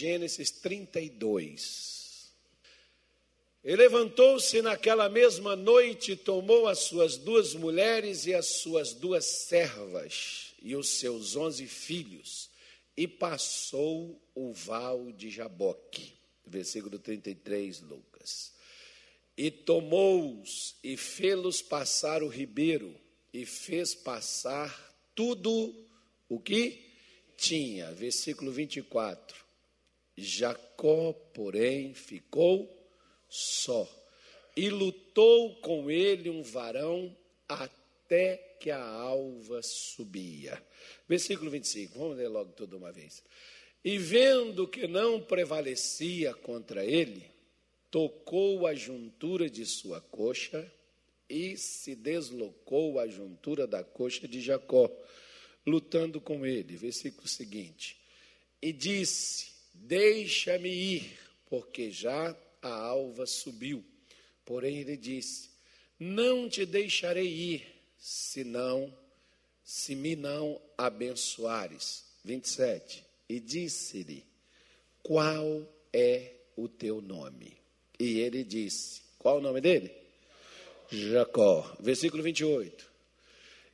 Gênesis 32. E levantou-se naquela mesma noite, tomou as suas duas mulheres e as suas duas servas e os seus onze filhos, e passou o val de Jaboque. Versículo 33, Lucas. E tomou-os e fê-los passar o ribeiro, e fez passar tudo o que tinha. Versículo 24 Jacó, porém, ficou só e lutou com ele um varão até que a alva subia. Versículo 25, vamos ler logo toda uma vez. E vendo que não prevalecia contra ele, tocou a juntura de sua coxa e se deslocou a juntura da coxa de Jacó, lutando com ele. Versículo seguinte. E disse: Deixa-me ir, porque já a alva subiu. Porém ele disse: Não te deixarei ir, senão se me não abençoares. 27. E disse-lhe: Qual é o teu nome? E ele disse: Qual o nome dele? Jacó. Versículo 28.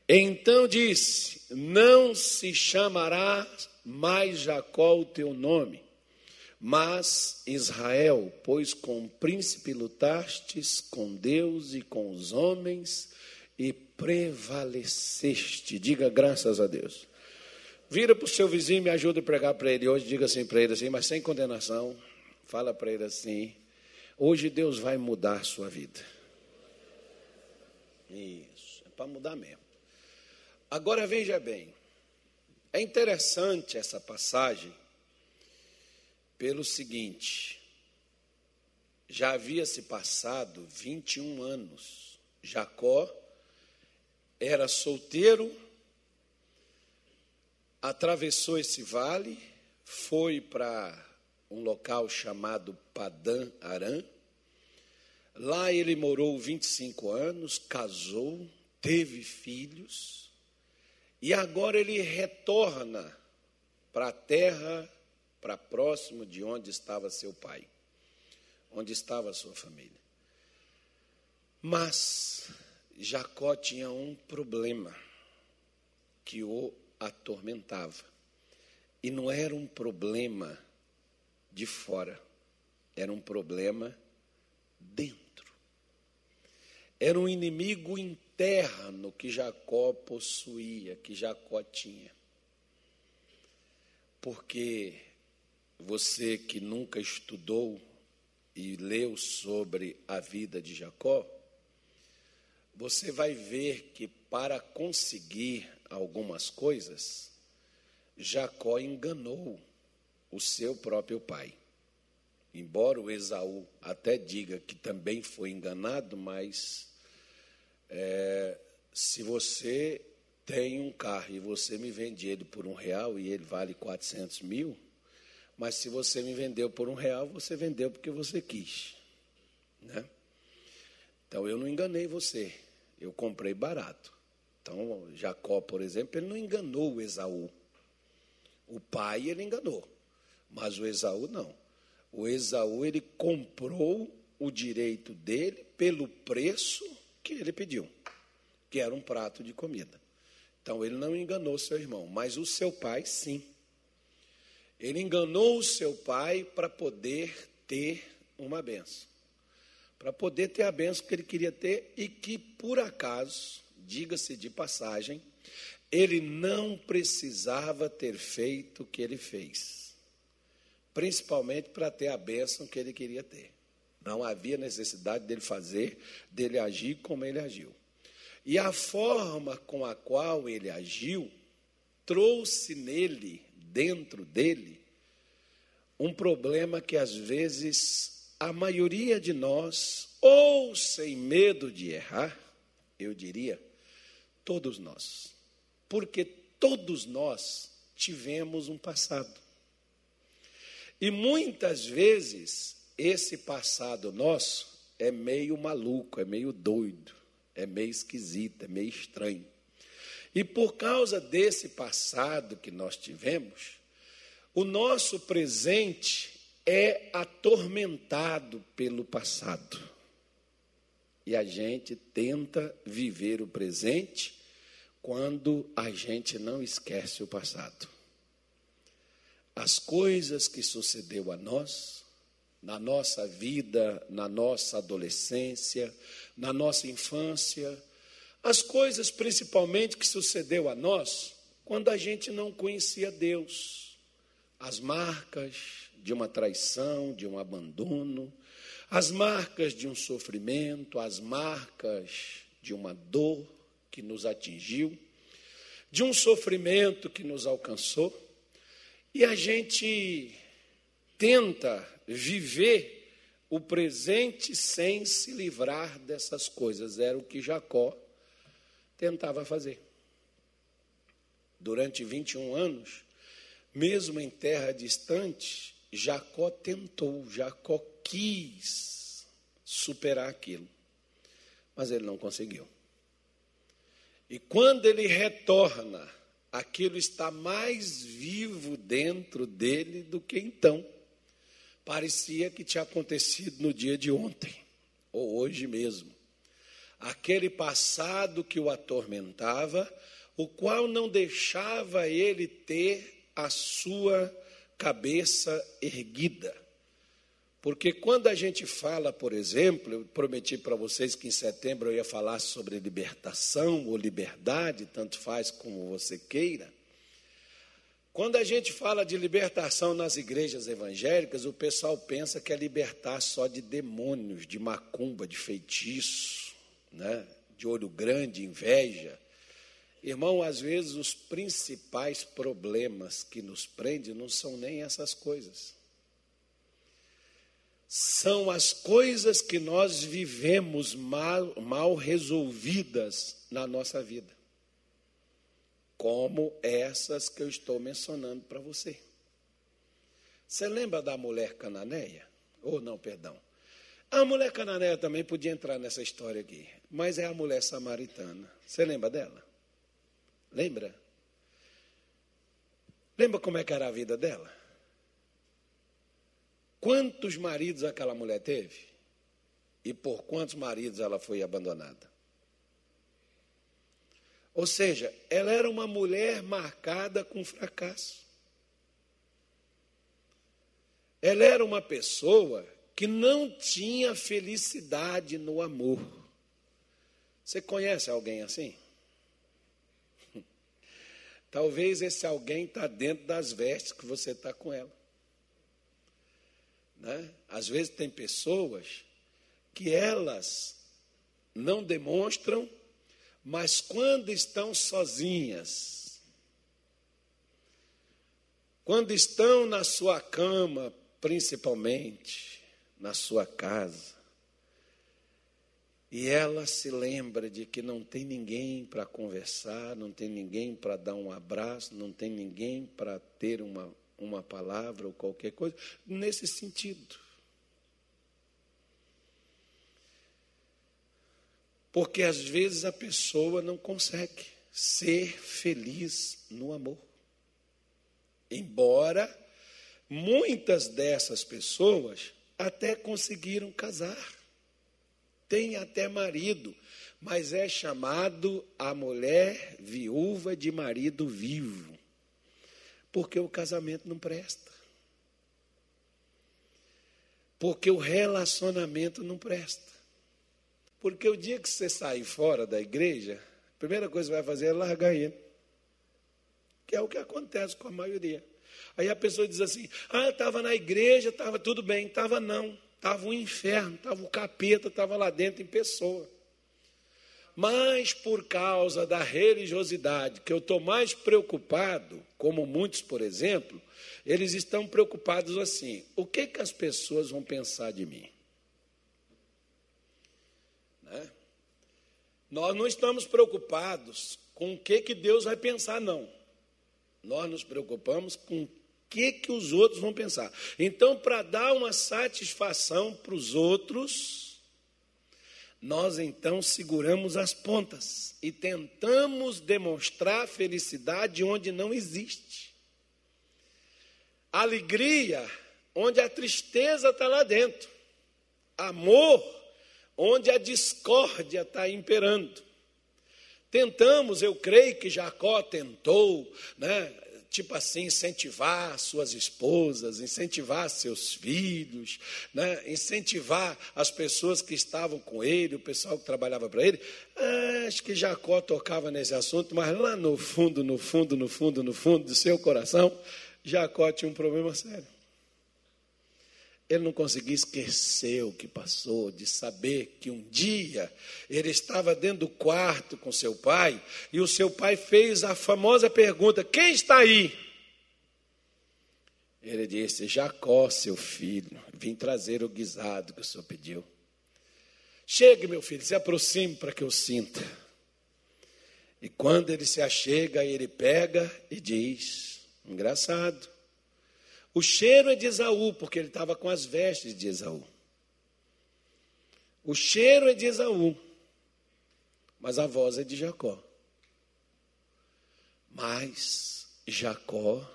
Então disse: Não se chamará mais Jacó o teu nome, mas Israel, pois com o príncipe lutastes com Deus e com os homens e prevaleceste. Diga graças a Deus. Vira para o seu vizinho me ajuda a pregar para ele hoje. Diga assim para ele assim, mas sem condenação. Fala para ele assim. Hoje Deus vai mudar a sua vida. Isso, é para mudar mesmo. Agora veja bem. É interessante essa passagem pelo seguinte: já havia se passado 21 anos. Jacó era solteiro, atravessou esse vale, foi para um local chamado Padã Arã. Lá ele morou 25 anos, casou, teve filhos, e agora ele retorna para a terra para próximo de onde estava seu pai, onde estava sua família. Mas Jacó tinha um problema que o atormentava. E não era um problema de fora, era um problema dentro. Era um inimigo interno que Jacó possuía, que Jacó tinha. Porque você que nunca estudou e leu sobre a vida de Jacó, você vai ver que para conseguir algumas coisas, Jacó enganou o seu próprio pai. Embora o Esaú até diga que também foi enganado, mas é, se você tem um carro e você me vende ele por um real e ele vale 400 mil, mas se você me vendeu por um real, você vendeu porque você quis. Né? Então eu não enganei você, eu comprei barato. Então Jacó, por exemplo, ele não enganou o Esaú. O pai ele enganou, mas o Esaú não. O Esaú ele comprou o direito dele pelo preço que ele pediu, que era um prato de comida. Então ele não enganou seu irmão, mas o seu pai sim. Ele enganou o seu pai para poder ter uma benção. Para poder ter a benção que ele queria ter e que, por acaso, diga-se de passagem, ele não precisava ter feito o que ele fez. Principalmente para ter a bênção que ele queria ter. Não havia necessidade dele fazer, dele agir como ele agiu. E a forma com a qual ele agiu trouxe nele dentro dele um problema que às vezes a maioria de nós, ou sem medo de errar, eu diria, todos nós, porque todos nós tivemos um passado. E muitas vezes esse passado nosso é meio maluco, é meio doido, é meio esquisito, é meio estranho. E por causa desse passado que nós tivemos, O nosso presente é atormentado pelo passado. E a gente tenta viver o presente quando a gente não esquece o passado. As coisas que sucedeu a nós, na nossa vida, na nossa adolescência, na nossa infância, as coisas principalmente que sucedeu a nós quando a gente não conhecia Deus, as marcas de uma traição, de um abandono, as marcas de um sofrimento, as marcas de uma dor que nos atingiu, de um sofrimento que nos alcançou, e a gente tenta viver o presente sem se livrar dessas coisas. Era o que Jacó tentava fazer. Durante 21 anos, mesmo em terra distante, Jacó tentou, Jacó quis superar aquilo, mas ele não conseguiu. E quando ele retorna, aquilo está mais vivo dentro dele do que então. Parecia que tinha acontecido no dia de ontem, ou hoje mesmo. Aquele passado que o atormentava, o qual não deixava ele ter a sua cabeça erguida. Porque quando a gente fala, por exemplo, eu prometi para vocês que em setembro eu ia falar sobre libertação ou liberdade, tanto faz como você queira. Quando a gente fala de libertação nas igrejas evangélicas, o pessoal pensa que é libertar só de demônios, de macumba, de feitiço, né? de olho grande, inveja. Irmão, às vezes os principais problemas que nos prendem não são nem essas coisas. São as coisas que nós vivemos mal, mal resolvidas na nossa vida como essas que eu estou mencionando para você. Você lembra da mulher cananeia? Ou não, perdão. A mulher cananeia também podia entrar nessa história aqui, mas é a mulher samaritana. Você lembra dela? Lembra? Lembra como é que era a vida dela? Quantos maridos aquela mulher teve? E por quantos maridos ela foi abandonada? Ou seja, ela era uma mulher marcada com fracasso. Ela era uma pessoa que não tinha felicidade no amor. Você conhece alguém assim? Talvez esse alguém está dentro das vestes que você está com ela. Né? Às vezes tem pessoas que elas não demonstram mas quando estão sozinhas, quando estão na sua cama, principalmente, na sua casa, e ela se lembra de que não tem ninguém para conversar, não tem ninguém para dar um abraço, não tem ninguém para ter uma, uma palavra ou qualquer coisa, nesse sentido. Porque às vezes a pessoa não consegue ser feliz no amor. Embora muitas dessas pessoas até conseguiram casar, tem até marido, mas é chamado a mulher viúva de marido vivo, porque o casamento não presta. Porque o relacionamento não presta. Porque o dia que você sair fora da igreja, a primeira coisa que vai fazer é largar ele. Que é o que acontece com a maioria. Aí a pessoa diz assim: ah, estava na igreja, estava tudo bem. Estava não. Estava um inferno, estava o capeta, estava lá dentro em pessoa. Mas por causa da religiosidade, que eu estou mais preocupado, como muitos, por exemplo, eles estão preocupados assim: o que, que as pessoas vão pensar de mim? Né? Nós não estamos preocupados com o que, que Deus vai pensar, não. Nós nos preocupamos com o que, que os outros vão pensar. Então, para dar uma satisfação para os outros, nós então seguramos as pontas e tentamos demonstrar felicidade onde não existe. Alegria, onde a tristeza está lá dentro. Amor, onde a discórdia está imperando. Tentamos, eu creio que Jacó tentou, né, tipo assim, incentivar suas esposas, incentivar seus filhos, né? incentivar as pessoas que estavam com ele, o pessoal que trabalhava para ele. Ah, acho que Jacó tocava nesse assunto, mas lá no fundo, no fundo, no fundo, no fundo do seu coração, Jacó tinha um problema sério. Ele não conseguia esquecer o que passou, de saber que um dia ele estava dentro do quarto com seu pai e o seu pai fez a famosa pergunta: Quem está aí? Ele disse: Jacó, seu filho, vim trazer o guisado que o senhor pediu. Chegue, meu filho, se aproxime para que eu sinta. E quando ele se achega, ele pega e diz: Engraçado. O cheiro é de Esaú, porque ele estava com as vestes de Esaú. O cheiro é de Esaú, mas a voz é de Jacó. Mas Jacó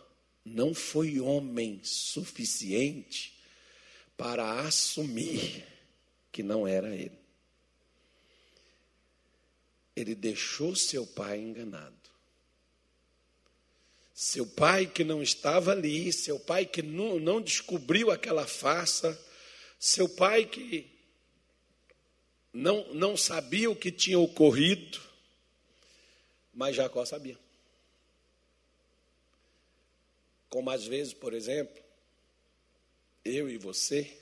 não foi homem suficiente para assumir que não era ele. Ele deixou seu pai enganado. Seu pai que não estava ali, seu pai que não, descobriu aquela farsa, seu pai que não, não sabia o que tinha ocorrido, mas Jacó sabia. Como às vezes, por exemplo, eu e você,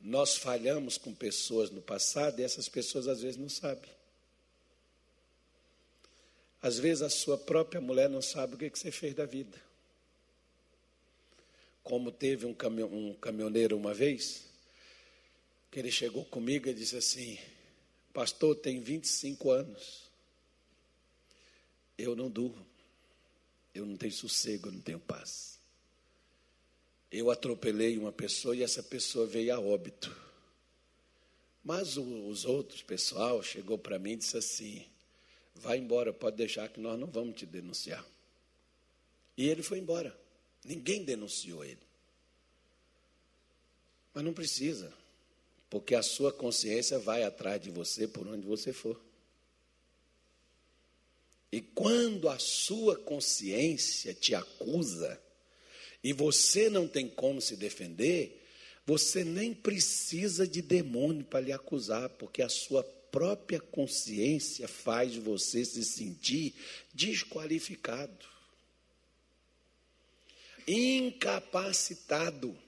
nós falhamos com pessoas no passado e essas pessoas às vezes não sabem. Às vezes a sua própria mulher não sabe o que você fez da vida. Como teve um, um caminhoneiro uma vez, que ele chegou comigo e disse assim: Pastor, tem 25 anos. Eu não durmo. Eu não tenho sossego, eu não tenho paz. Eu atropelei uma pessoa e essa pessoa veio a óbito. Mas os outros, pessoal, chegou para mim e disse assim: vai embora, pode deixar que nós não vamos te denunciar. E ele foi embora. Ninguém denunciou ele. Mas não precisa, porque a sua consciência vai atrás de você por onde você for. E quando a sua consciência te acusa e você não tem como se defender, você nem precisa de demônio para lhe acusar, porque a sua própria consciência faz você se sentir desqualificado, incapacitado.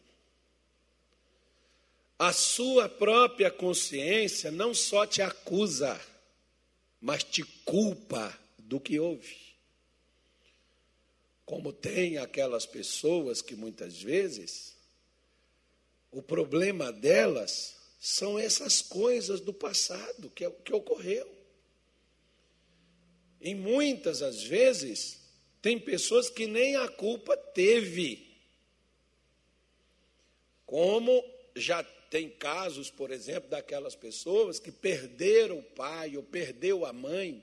A sua própria consciência não só te acusa, mas te culpa do que houve. Como tem aquelas pessoas que muitas vezes o problema delas são essas coisas do passado que, que ocorreu. E muitas as vezes tem pessoas que nem a culpa teve. Como já tem casos, por exemplo, daquelas pessoas que perderam o pai ou perdeu a mãe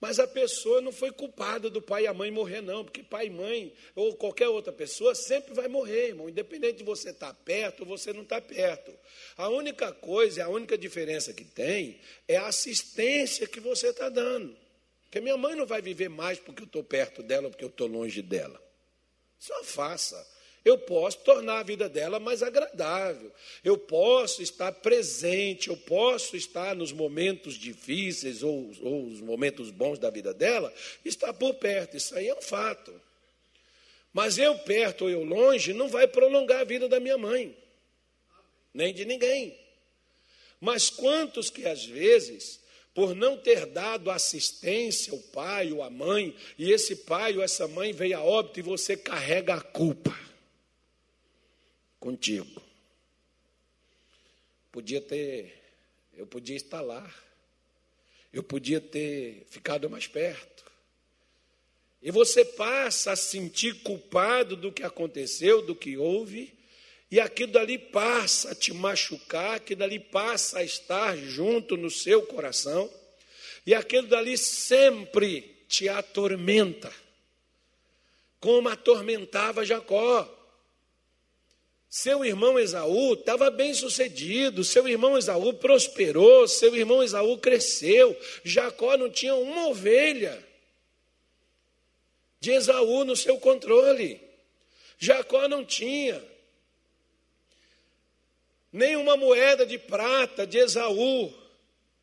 mas a pessoa não foi culpada do pai e a mãe morrer, não, porque pai e mãe, ou qualquer outra pessoa, sempre vai morrer, irmão, independente de você estar perto ou você não estar perto. A única coisa, a única diferença que tem é a assistência que você está dando. Porque minha mãe não vai viver mais porque eu estou perto dela ou porque eu estou longe dela. Só faça eu posso tornar a vida dela mais agradável. Eu posso estar presente, eu posso estar nos momentos difíceis ou, ou os momentos bons da vida dela, estar por perto. Isso aí é um fato. Mas eu perto ou eu longe não vai prolongar a vida da minha mãe, nem de ninguém. Mas quantos que às vezes, por não ter dado assistência ao pai ou à mãe, e esse pai ou essa mãe veio a óbito e você carrega a culpa contigo. Podia ter, eu podia estar lá, eu podia ter ficado mais perto. E você passa a sentir culpado do que aconteceu, do que houve, e aquilo dali passa a te machucar, aquilo dali passa a estar junto no seu coração, e aquilo dali sempre te atormenta, como atormentava Jacó. Seu irmão Esaú estava bem sucedido, seu irmão Esaú prosperou, seu irmão Esaú cresceu. Jacó não tinha uma ovelha de Esaú no seu controle. Jacó não tinha nenhuma moeda de prata de Esaú.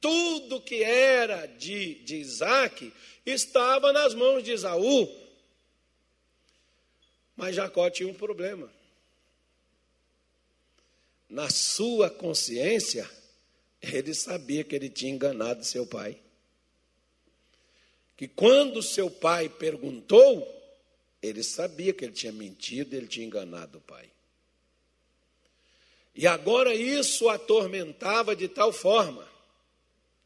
Tudo que era de, de Isaac estava nas mãos de Esaú. Mas Jacó tinha um problema. Na sua consciência, ele sabia que ele tinha enganado seu pai. Que quando seu pai perguntou, ele sabia que ele tinha mentido, ele tinha enganado o pai. E agora isso o atormentava de tal forma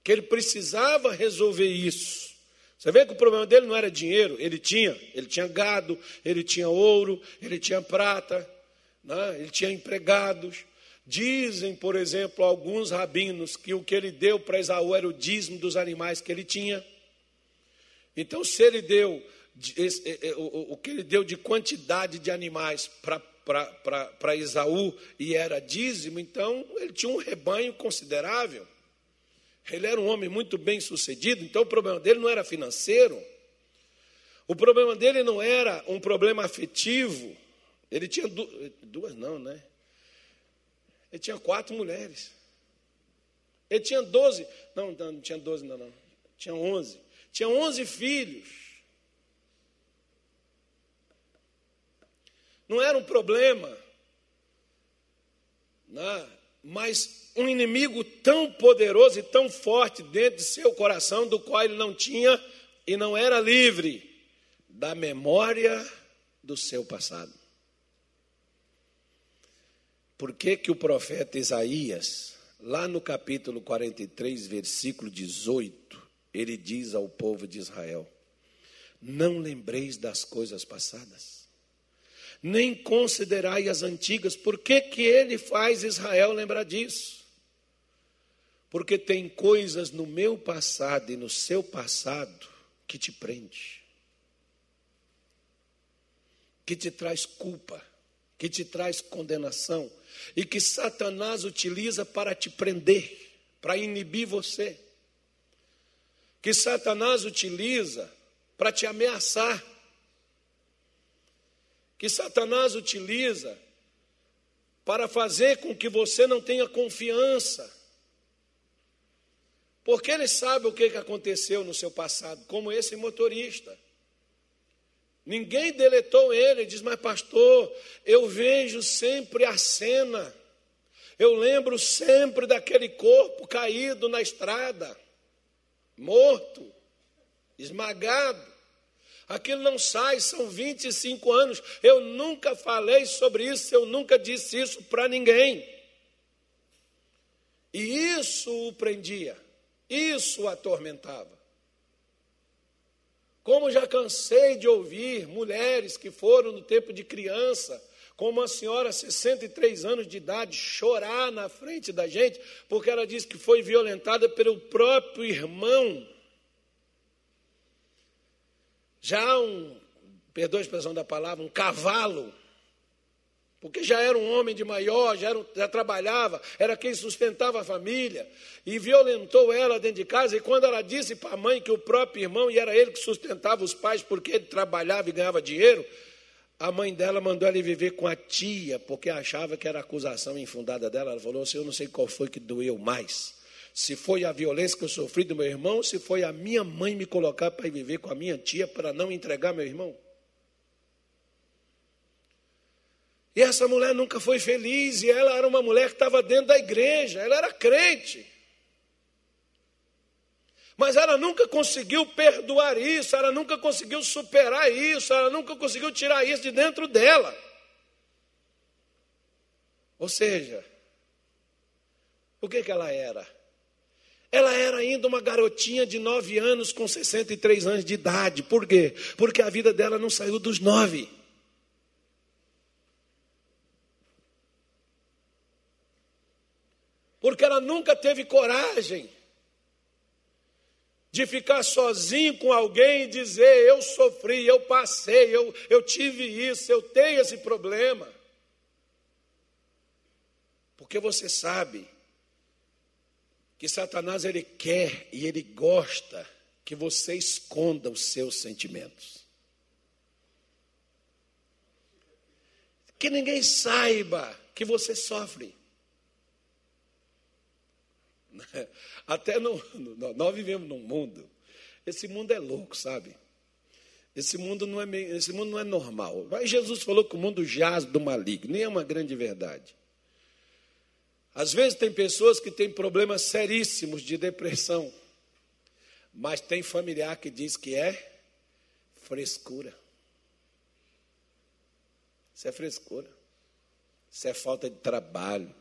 que ele precisava resolver isso. Você vê que o problema dele não era dinheiro, ele tinha, ele tinha gado, ele tinha ouro, ele tinha prata, né? ele tinha empregados. Dizem, por exemplo, alguns rabinos que o que ele deu para Esaú era o dízimo dos animais que ele tinha. Então, se ele deu o que ele deu de quantidade de animais para Esaú e era dízimo, então ele tinha um rebanho considerável. Ele era um homem muito bem sucedido, então o problema dele não era financeiro. O problema dele não era um problema afetivo. Ele tinha duas, duas não, né? Ele tinha quatro mulheres. Ele tinha doze, não, não tinha doze, não, não. Tinha onze. Tinha onze filhos. Não era um problema, né? mas um inimigo tão poderoso e tão forte dentro de seu coração, do qual ele não tinha e não era livre da memória do seu passado. Por que, que o profeta Isaías, lá no capítulo 43, versículo 18, ele diz ao povo de Israel: Não lembreis das coisas passadas nem considerai as antigas. Por que, que ele faz Israel lembrar disso? Porque tem coisas no meu passado e no seu passado que te prende, que te traz culpa, que te traz condenação e que Satanás utiliza para te prender, para inibir você. Que Satanás utiliza para te ameaçar que Satanás utiliza para fazer com que você não tenha confiança. Porque ele sabe o que aconteceu no seu passado, como esse motorista. Ninguém deletou ele, diz, mas pastor, eu vejo sempre a cena, eu lembro sempre daquele corpo caído na estrada, morto, esmagado. Aquilo não sai, são 25 anos. Eu nunca falei sobre isso, eu nunca disse isso para ninguém. E isso o prendia, isso o atormentava. Como já cansei de ouvir mulheres que foram no tempo de criança, com uma senhora 63 anos de idade, chorar na frente da gente, porque ela disse que foi violentada pelo próprio irmão. Já um, perdoa a expressão da palavra, um cavalo, porque já era um homem de maior, já, era, já trabalhava, era quem sustentava a família, e violentou ela dentro de casa, e quando ela disse para a mãe que o próprio irmão, e era ele que sustentava os pais porque ele trabalhava e ganhava dinheiro, a mãe dela mandou ela viver com a tia, porque achava que era acusação infundada dela. Ela falou assim: Eu não sei qual foi que doeu mais se foi a violência que eu sofri do meu irmão, se foi a minha mãe me colocar para viver com a minha tia para não entregar meu irmão. E essa mulher nunca foi feliz, e ela era uma mulher que estava dentro da igreja, ela era crente. Mas ela nunca conseguiu perdoar isso, ela nunca conseguiu superar isso, ela nunca conseguiu tirar isso de dentro dela. Ou seja, o que, que ela era? Ela era ainda uma garotinha de nove anos com 63 anos de idade. Por quê? Porque a vida dela não saiu dos nove. Porque ela nunca teve coragem de ficar sozinho com alguém e dizer: Eu sofri, eu passei, eu, eu tive isso, eu tenho esse problema. Porque você sabe que Satanás ele quer e ele gosta que você esconda os seus sentimentos. Que ninguém saiba que você sofre. Até no, no, nós vivemos num mundo, esse mundo é louco, sabe? Esse mundo não é, esse mundo não é normal. Mas Jesus falou que o mundo jaz do maligno, nem é uma grande verdade. Às vezes tem pessoas que têm problemas seríssimos de depressão, mas tem familiar que diz que é frescura. Isso é frescura. Isso é falta de trabalho.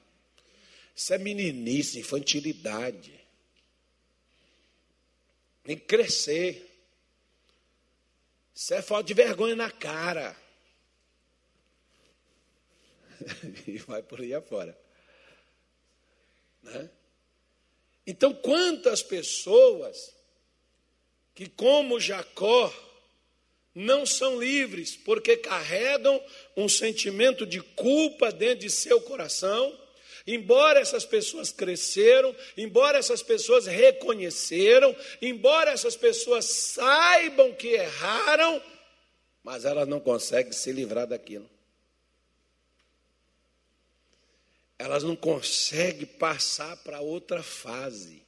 Isso é meninice, infantilidade. Tem que crescer. Isso é falta de vergonha na cara. e vai por aí afora. Né? Então, quantas pessoas que, como Jacó, não são livres porque carregam um sentimento de culpa dentro de seu coração Embora essas pessoas cresceram, embora essas pessoas reconheceram, embora essas pessoas saibam que erraram, mas elas não conseguem se livrar daquilo. Elas não conseguem passar para outra fase.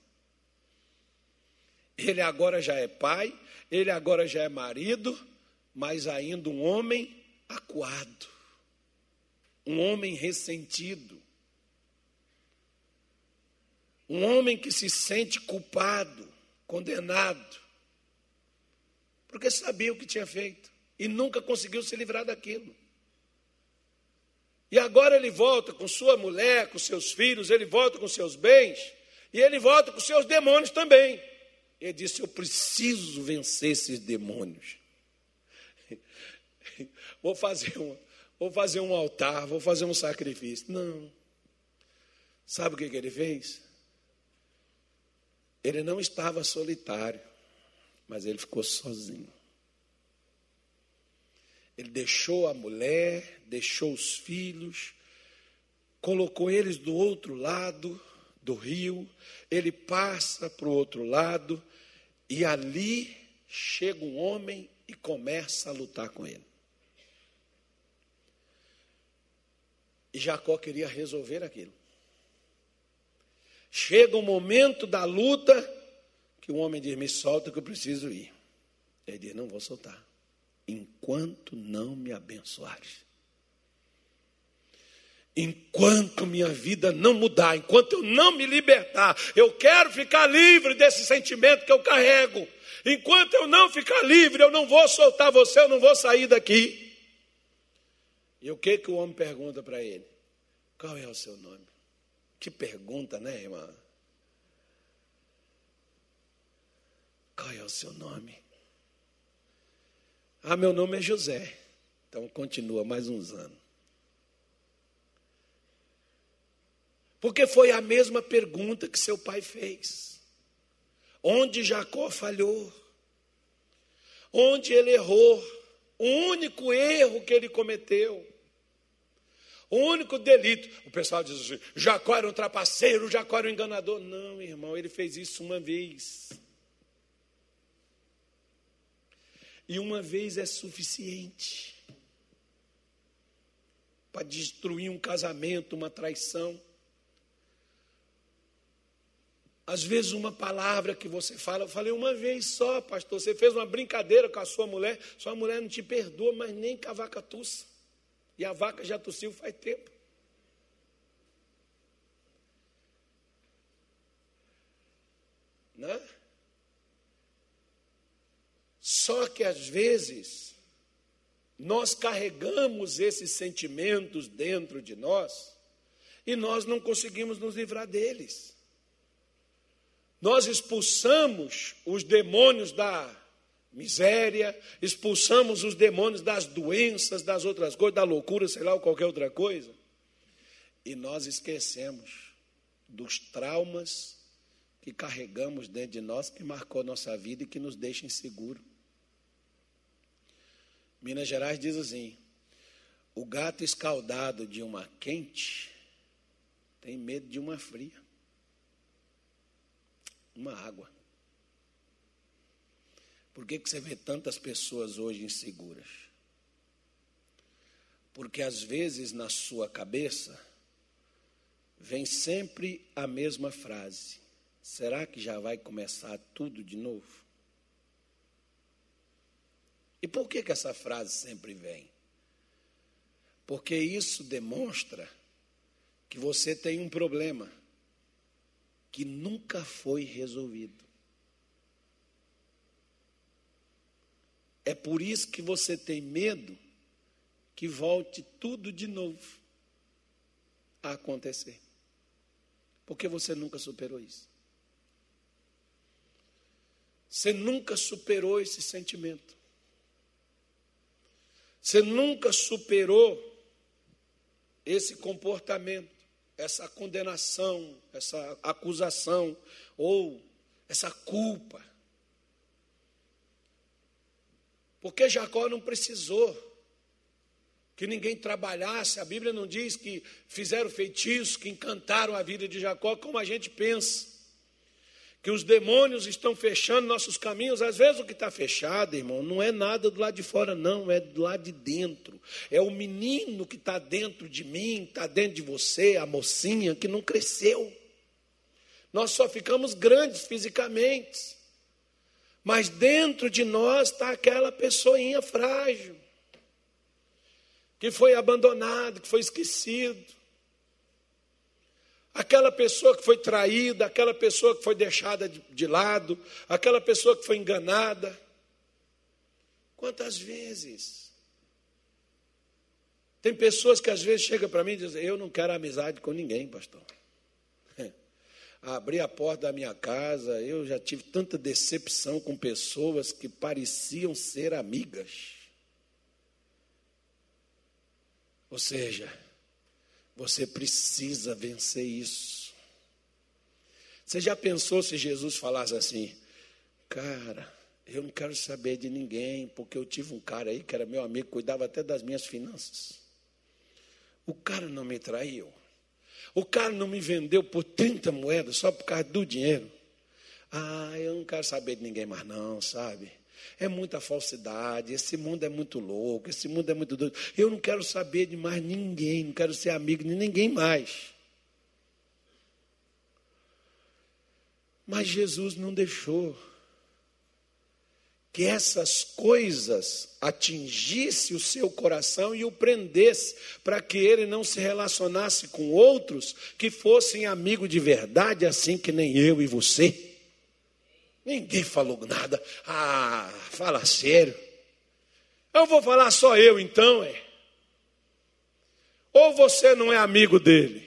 Ele agora já é pai, ele agora já é marido, mas ainda um homem acuado, um homem ressentido. Um homem que se sente culpado, condenado, porque sabia o que tinha feito e nunca conseguiu se livrar daquilo. E agora ele volta com sua mulher, com seus filhos, ele volta com seus bens, e ele volta com seus demônios também. Ele disse: Eu preciso vencer esses demônios. Vou fazer um, vou fazer um altar, vou fazer um sacrifício. Não. Sabe o que, que ele fez? Ele não estava solitário, mas ele ficou sozinho. Ele deixou a mulher, deixou os filhos, colocou eles do outro lado do rio, ele passa para o outro lado, e ali chega um homem e começa a lutar com ele. E Jacó queria resolver aquilo. Chega o momento da luta que o homem diz: Me solta que eu preciso ir. Ele diz: Não vou soltar, enquanto não me abençoares. Enquanto minha vida não mudar, enquanto eu não me libertar, eu quero ficar livre desse sentimento que eu carrego. Enquanto eu não ficar livre, eu não vou soltar você, eu não vou sair daqui. E o que, que o homem pergunta para ele? Qual é o seu nome? Que pergunta, né, irmã? Qual é o seu nome? Ah, meu nome é José. Então continua mais uns anos. Porque foi a mesma pergunta que seu pai fez. Onde Jacó falhou? Onde ele errou? O único erro que ele cometeu o único delito, o pessoal diz assim: Jacó era um trapaceiro, Jacó era um enganador. Não, irmão, ele fez isso uma vez. E uma vez é suficiente para destruir um casamento, uma traição. Às vezes, uma palavra que você fala, eu falei uma vez só, pastor. Você fez uma brincadeira com a sua mulher, sua mulher não te perdoa, mas nem cavaca tussa. E a vaca já tossiu faz tempo. Né? Só que às vezes nós carregamos esses sentimentos dentro de nós e nós não conseguimos nos livrar deles. Nós expulsamos os demônios da miséria, expulsamos os demônios das doenças, das outras coisas, da loucura, sei lá, ou qualquer outra coisa. E nós esquecemos dos traumas que carregamos dentro de nós, que marcou nossa vida e que nos deixa inseguro. Minas Gerais diz assim: o gato escaldado de uma quente Tem medo de uma fria. Uma água. Por que, que você vê tantas pessoas hoje inseguras? Porque às vezes na sua cabeça vem sempre a mesma frase: será que já vai começar tudo de novo? E por que, que essa frase sempre vem? Porque isso demonstra que você tem um problema que nunca foi resolvido. É por isso que você tem medo que volte tudo de novo a acontecer. Porque você nunca superou isso. Você nunca superou esse sentimento. Você nunca superou esse comportamento, essa condenação, essa acusação ou essa culpa. Porque Jacó não precisou que ninguém trabalhasse. A Bíblia não diz que fizeram feitiços, que encantaram a vida de Jacó, como a gente pensa. Que os demônios estão fechando nossos caminhos. Às vezes o que está fechado, irmão, não é nada do lado de fora, não, é do lado de dentro. É o menino que está dentro de mim, está dentro de você, a mocinha que não cresceu. Nós só ficamos grandes fisicamente. Mas dentro de nós está aquela pessoinha frágil que foi abandonado, que foi esquecido. Aquela pessoa que foi traída, aquela pessoa que foi deixada de, de lado, aquela pessoa que foi enganada. Quantas vezes? Tem pessoas que às vezes chegam para mim e dizem: Eu não quero amizade com ninguém, pastor. Abri a porta da minha casa, eu já tive tanta decepção com pessoas que pareciam ser amigas. Ou seja, você precisa vencer isso. Você já pensou se Jesus falasse assim, cara, eu não quero saber de ninguém, porque eu tive um cara aí que era meu amigo, cuidava até das minhas finanças. O cara não me traiu. O cara não me vendeu por 30 moedas só por causa do dinheiro. Ah, eu não quero saber de ninguém mais, não, sabe? É muita falsidade, esse mundo é muito louco, esse mundo é muito doido. Eu não quero saber de mais ninguém, não quero ser amigo de ninguém mais. Mas Jesus não deixou que essas coisas atingisse o seu coração e o prendesse, para que ele não se relacionasse com outros que fossem amigos de verdade, assim que nem eu e você. Ninguém falou nada. Ah, fala sério. Eu vou falar só eu então, é. Ou você não é amigo dele?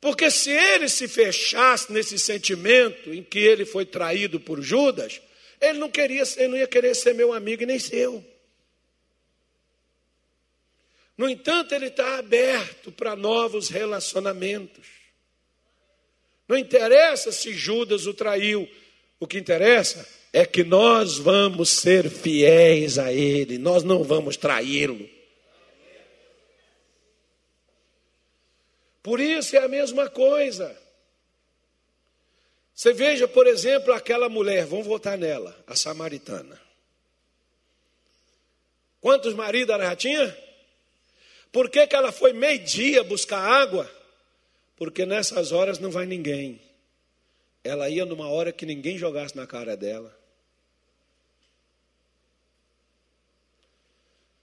Porque se ele se fechasse nesse sentimento em que ele foi traído por Judas, ele não queria, ele não ia querer ser meu amigo e nem seu. No entanto, ele está aberto para novos relacionamentos. Não interessa se Judas o traiu, o que interessa é que nós vamos ser fiéis a Ele, nós não vamos traí-lo. Por isso é a mesma coisa. Você veja, por exemplo, aquela mulher, vamos voltar nela, a samaritana. Quantos maridos ela já tinha? Por que, que ela foi meio-dia buscar água? porque nessas horas não vai ninguém. Ela ia numa hora que ninguém jogasse na cara dela.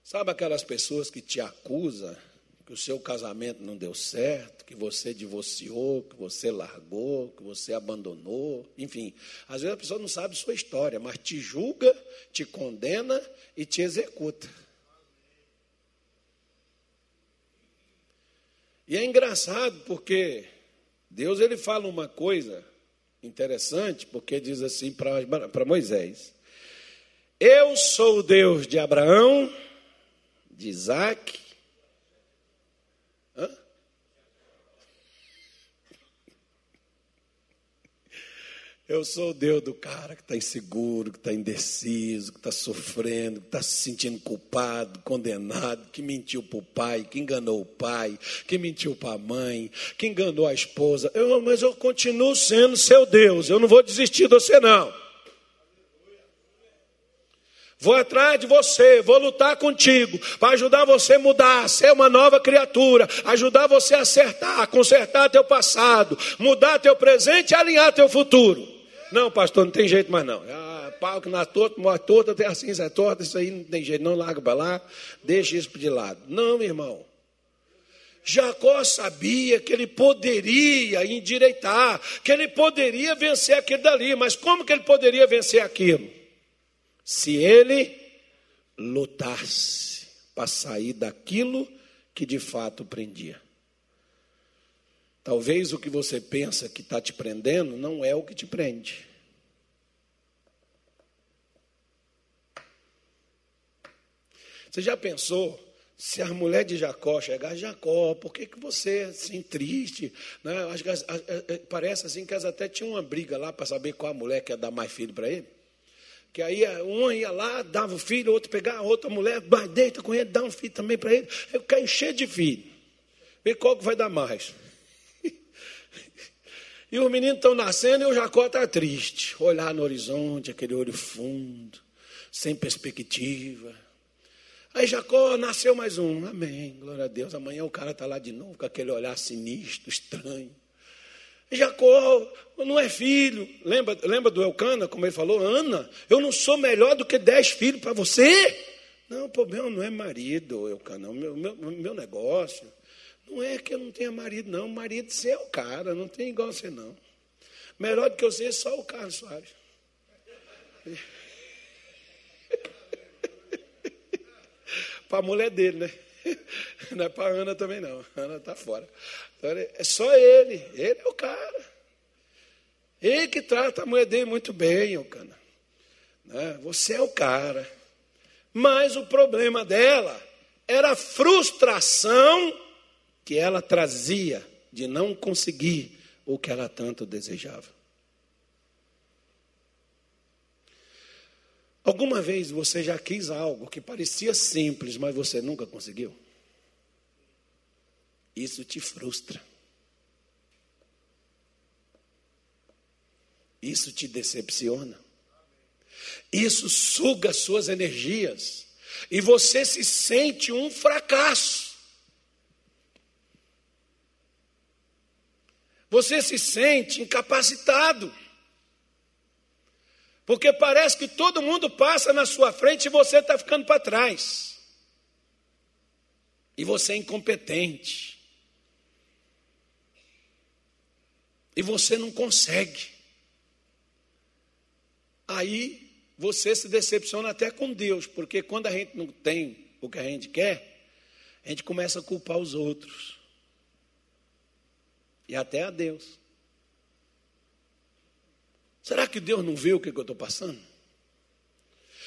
Sabe aquelas pessoas que te acusam que o seu casamento não deu certo, que você divorciou, que você largou, que você abandonou, enfim. Às vezes a pessoa não sabe sua história, mas te julga, te condena e te executa. E é engraçado porque Deus ele fala uma coisa interessante, porque diz assim para Moisés: Eu sou o Deus de Abraão, de Isaac. Hã? Eu sou o Deus do cara que está inseguro, que está indeciso, que está sofrendo, que está se sentindo culpado, condenado, que mentiu para o pai, que enganou o pai, que mentiu para a mãe, que enganou a esposa. Eu, mas eu continuo sendo seu Deus, eu não vou desistir de você, não. Vou atrás de você, vou lutar contigo para ajudar você a mudar, ser uma nova criatura, ajudar você a acertar, consertar teu passado, mudar teu presente e alinhar teu futuro. Não, pastor, não tem jeito mais não. Ah, pau que na torta, morre torta, tem assim, é torta, isso aí não tem jeito, não larga para lá, deixa isso de lado. Não, meu irmão. Jacó sabia que ele poderia endireitar, que ele poderia vencer aquilo dali, mas como que ele poderia vencer aquilo? Se ele lutasse para sair daquilo que de fato prendia. Talvez o que você pensa que está te prendendo não é o que te prende. Você já pensou se a mulher de Jacó chegar, Jacó, por que, que você é assim triste? Né? Acho que, parece assim que elas até tinham uma briga lá para saber qual a mulher quer dar mais filho para ele. Que aí um ia lá, dava o filho, outro pegava outra mulher, deita com ele, dá um filho também para ele. Eu quero encher de filho. Vê qual que vai dar mais. E os meninos estão nascendo e o Jacó está triste. Olhar no horizonte, aquele olho fundo, sem perspectiva. Aí Jacó nasceu mais um. Amém. Glória a Deus. Amanhã o cara está lá de novo com aquele olhar sinistro, estranho. Jacó não é filho. Lembra, lembra do Elcana, como ele falou? Ana, eu não sou melhor do que dez filhos para você. Não, o problema não é marido, Elcana, o meu, meu, meu negócio. Não é que eu não tenha marido, não. Marido, você é o cara, não tem igual você, não. Melhor do que você, só o Carlos Soares. para a mulher dele, né? Não é para a Ana também, não. A Ana está fora. Então, é só ele. Ele é o cara. Ele que trata a mulher dele muito bem, o cana. Né? Você é o cara. Mas o problema dela era a frustração que ela trazia de não conseguir o que ela tanto desejava. Alguma vez você já quis algo que parecia simples, mas você nunca conseguiu? Isso te frustra. Isso te decepciona. Isso suga suas energias. E você se sente um fracasso. Você se sente incapacitado. Porque parece que todo mundo passa na sua frente e você está ficando para trás. E você é incompetente. E você não consegue. Aí você se decepciona até com Deus, porque quando a gente não tem o que a gente quer, a gente começa a culpar os outros. E até a Deus. Será que Deus não vê o que eu estou passando?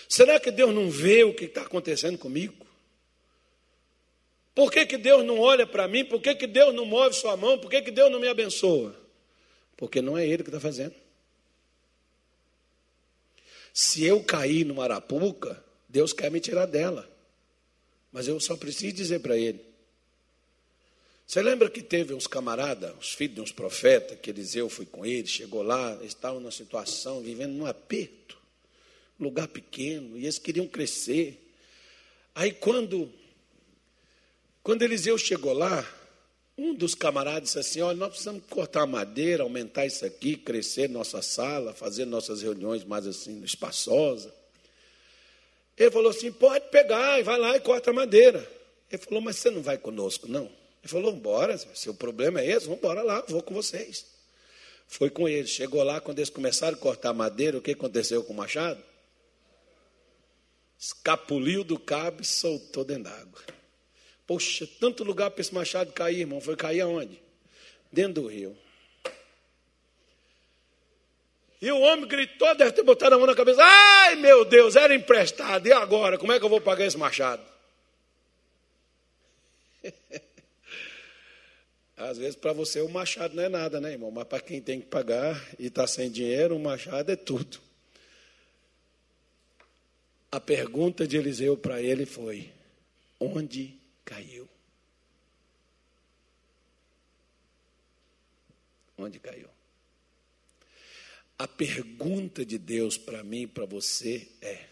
Será que Deus não vê o que está acontecendo comigo? Por que, que Deus não olha para mim? Por que, que Deus não move sua mão? Por que, que Deus não me abençoa? Porque não é Ele que está fazendo. Se eu cair numa arapuca, Deus quer me tirar dela. Mas eu só preciso dizer para Ele: você lembra que teve uns camaradas, os filhos de uns profetas, que Eliseu foi com eles, chegou lá, estavam numa situação, vivendo num aperto, lugar pequeno, e eles queriam crescer. Aí quando, quando Eliseu chegou lá, um dos camaradas disse assim: olha, nós precisamos cortar madeira, aumentar isso aqui, crescer nossa sala, fazer nossas reuniões mais assim, espaçosas. Ele falou assim: pode pegar, e vai lá e corta a madeira. Ele falou, mas você não vai conosco, não? Ele falou: bora, seu problema é esse, vamos embora lá, vou com vocês. Foi com eles. Chegou lá, quando eles começaram a cortar madeira, o que aconteceu com o machado? Escapuliu do cabo e soltou dentro d'água. Poxa, tanto lugar para esse machado cair, irmão. Foi cair aonde? Dentro do rio. E o homem gritou, deve ter botado a mão na cabeça. Ai, meu Deus, era emprestado. E agora? Como é que eu vou pagar esse machado? Às vezes para você o machado não é nada, né, irmão? Mas para quem tem que pagar e está sem dinheiro, o machado é tudo. A pergunta de Eliseu para ele foi: onde caiu? Onde caiu? A pergunta de Deus para mim e para você é: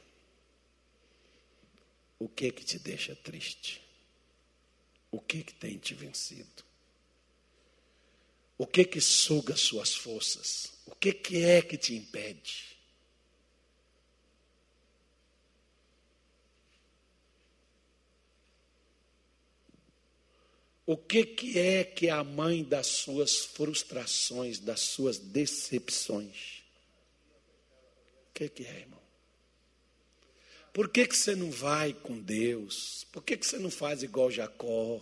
o que que te deixa triste? O que que tem te vencido? O que que suga suas forças? O que que é que te impede? O que, que é que é a mãe das suas frustrações, das suas decepções? O que, que é, irmão? Por que, que você não vai com Deus? Por que, que você não faz igual Jacó?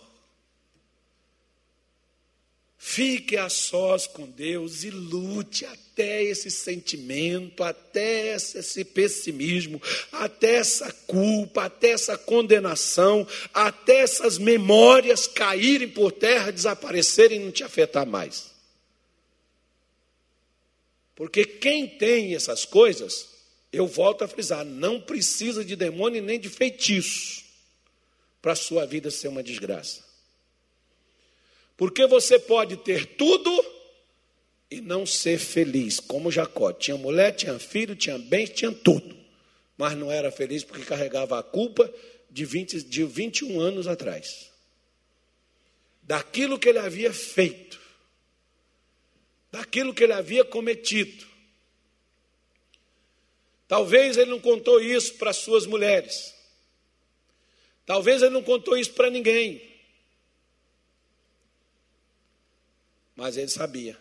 Fique a sós com Deus e lute até esse sentimento, até esse pessimismo, até essa culpa, até essa condenação, até essas memórias caírem por terra, desaparecerem e não te afetar mais. Porque quem tem essas coisas, eu volto a frisar, não precisa de demônio nem de feitiço para a sua vida ser uma desgraça. Porque você pode ter tudo e não ser feliz, como Jacó. Tinha mulher, tinha filho, tinha bens, tinha tudo. Mas não era feliz porque carregava a culpa de, 20, de 21 anos atrás. Daquilo que ele havia feito. Daquilo que ele havia cometido. Talvez ele não contou isso para suas mulheres. Talvez ele não contou isso para ninguém. Mas ele sabia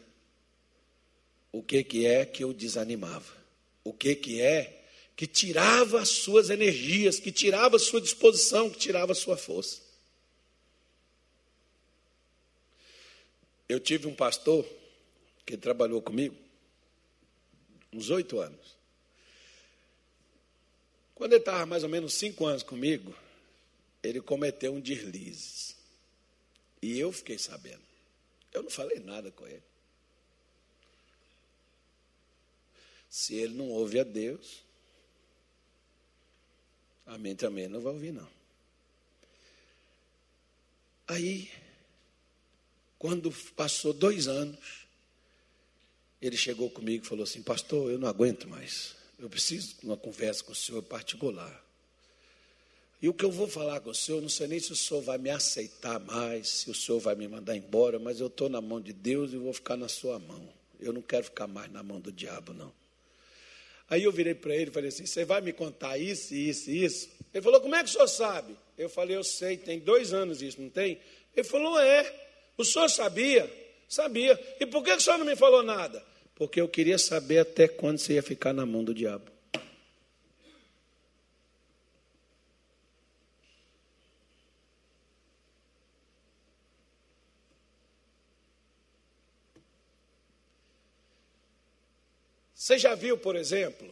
o que, que é que o desanimava, o que, que é que tirava as suas energias, que tirava a sua disposição, que tirava a sua força. Eu tive um pastor que trabalhou comigo uns oito anos. Quando ele estava mais ou menos cinco anos comigo, ele cometeu um deslize. E eu fiquei sabendo. Eu não falei nada com ele. Se ele não ouve a Deus, a mim também não vai ouvir, não. Aí, quando passou dois anos, ele chegou comigo e falou assim: Pastor, eu não aguento mais. Eu preciso de uma conversa com o senhor particular. E o que eu vou falar com o senhor, não sei nem se o senhor vai me aceitar mais, se o senhor vai me mandar embora, mas eu estou na mão de Deus e vou ficar na sua mão. Eu não quero ficar mais na mão do diabo, não. Aí eu virei para ele e falei assim: Você vai me contar isso, isso isso? Ele falou: Como é que o senhor sabe? Eu falei: Eu sei, tem dois anos isso, não tem? Ele falou: É. O senhor sabia? Sabia. E por que o senhor não me falou nada? Porque eu queria saber até quando você ia ficar na mão do diabo. Você já viu, por exemplo,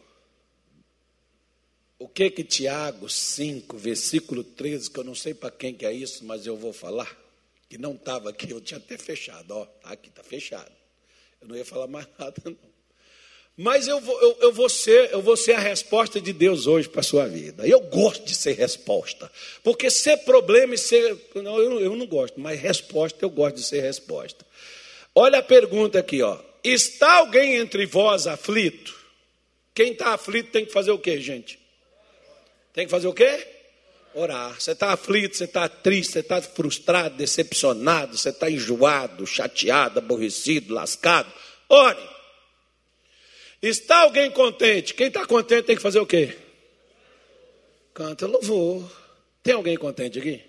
o que que Tiago 5, versículo 13, que eu não sei para quem que é isso, mas eu vou falar, que não estava aqui, eu tinha até fechado, ó, tá aqui está fechado. Eu não ia falar mais nada, não. Mas eu vou, eu, eu, vou ser, eu vou ser a resposta de Deus hoje para a sua vida. Eu gosto de ser resposta. Porque ser problema e ser. Não, eu, eu não gosto, mas resposta eu gosto de ser resposta. Olha a pergunta aqui, ó. Está alguém entre vós aflito? Quem está aflito tem que fazer o quê, gente? Tem que fazer o quê? Orar. Você está aflito, você está triste, você está frustrado, decepcionado, você está enjoado, chateado, aborrecido, lascado. Ore. Está alguém contente? Quem está contente tem que fazer o quê? Canta louvor. Tem alguém contente aqui?